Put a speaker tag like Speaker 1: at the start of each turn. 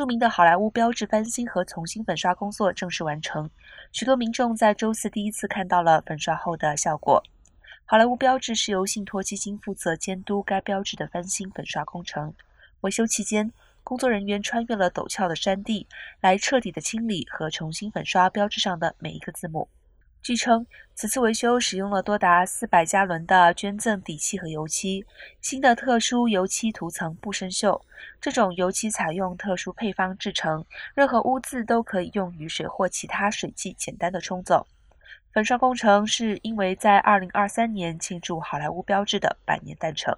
Speaker 1: 著名的好莱坞标志翻新和重新粉刷工作正式完成，许多民众在周四第一次看到了粉刷后的效果。好莱坞标志是由信托基金负责监督该标志的翻新粉刷工程。维修期间，工作人员穿越了陡峭的山地，来彻底的清理和重新粉刷标志上的每一个字母。据称，此次维修使用了多达四百加仑的捐赠底漆和油漆。新的特殊油漆涂层不生锈，这种油漆采用特殊配方制成，任何污渍都可以用雨水或其他水剂简单的冲走。粉刷工程是因为在2023年庆祝好莱坞标志的百年诞辰。